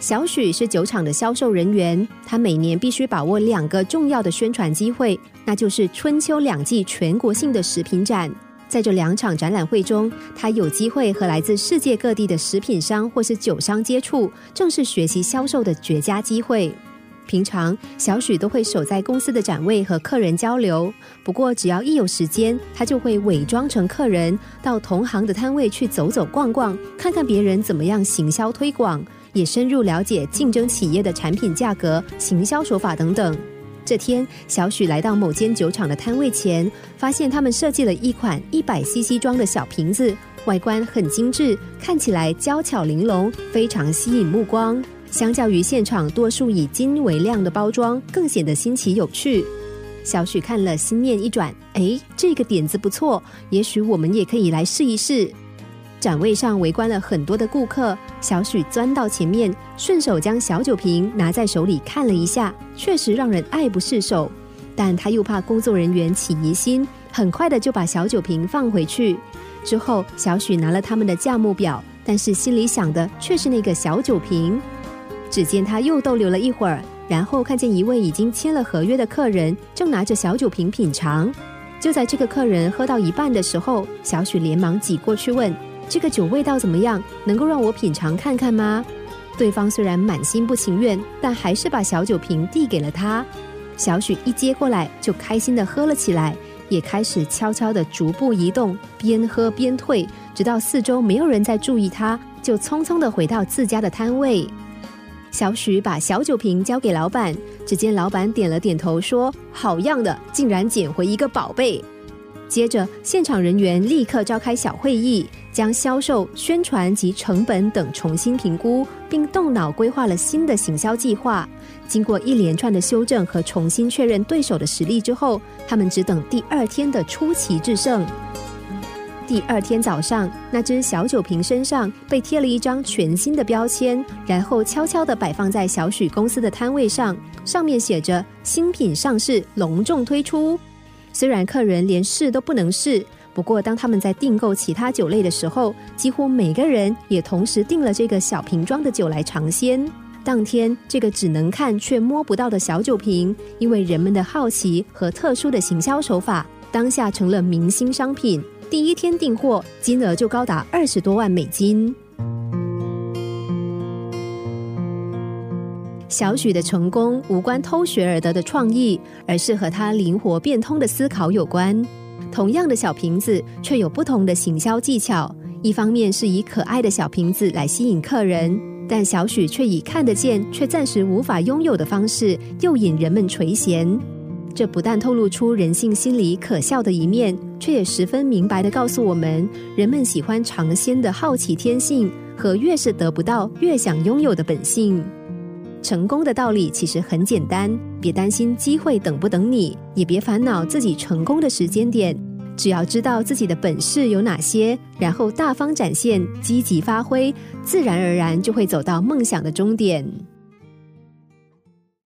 小许是酒厂的销售人员，他每年必须把握两个重要的宣传机会，那就是春秋两季全国性的食品展。在这两场展览会中，他有机会和来自世界各地的食品商或是酒商接触，正是学习销售的绝佳机会。平常小许都会守在公司的展位和客人交流，不过只要一有时间，他就会伪装成客人，到同行的摊位去走走逛逛，看看别人怎么样行销推广。也深入了解竞争企业的产品价格、行销手法等等。这天，小许来到某间酒厂的摊位前，发现他们设计了一款一百 CC 装的小瓶子，外观很精致，看起来娇巧玲珑，非常吸引目光。相较于现场多数以金为亮的包装，更显得新奇有趣。小许看了，心念一转，哎，这个点子不错，也许我们也可以来试一试。展位上围观了很多的顾客，小许钻到前面，顺手将小酒瓶拿在手里看了一下，确实让人爱不释手。但他又怕工作人员起疑心，很快的就把小酒瓶放回去。之后，小许拿了他们的价目表，但是心里想的却是那个小酒瓶。只见他又逗留了一会儿，然后看见一位已经签了合约的客人正拿着小酒瓶品尝。就在这个客人喝到一半的时候，小许连忙挤过去问。这个酒味道怎么样？能够让我品尝看看吗？对方虽然满心不情愿，但还是把小酒瓶递给了他。小许一接过来，就开心的喝了起来，也开始悄悄的逐步移动，边喝边退，直到四周没有人再注意他，就匆匆的回到自家的摊位。小许把小酒瓶交给老板，只见老板点了点头，说：“好样的，竟然捡回一个宝贝。”接着，现场人员立刻召开小会议，将销售、宣传及成本等重新评估，并动脑规划了新的行销计划。经过一连串的修正和重新确认对手的实力之后，他们只等第二天的出奇制胜。第二天早上，那只小酒瓶身上被贴了一张全新的标签，然后悄悄地摆放在小许公司的摊位上，上面写着“新品上市，隆重推出”。虽然客人连试都不能试，不过当他们在订购其他酒类的时候，几乎每个人也同时订了这个小瓶装的酒来尝鲜。当天，这个只能看却摸不到的小酒瓶，因为人们的好奇和特殊的行销手法，当下成了明星商品。第一天订货金额就高达二十多万美金。小许的成功无关偷学而得的创意，而是和他灵活变通的思考有关。同样的小瓶子，却有不同的行销技巧。一方面是以可爱的小瓶子来吸引客人，但小许却以看得见却暂时无法拥有的方式诱引人们垂涎。这不但透露出人性心理可笑的一面，却也十分明白的告诉我们：人们喜欢尝鲜的好奇天性和越是得不到越想拥有的本性。成功的道理其实很简单，别担心机会等不等你，也别烦恼自己成功的时间点，只要知道自己的本事有哪些，然后大方展现，积极发挥，自然而然就会走到梦想的终点。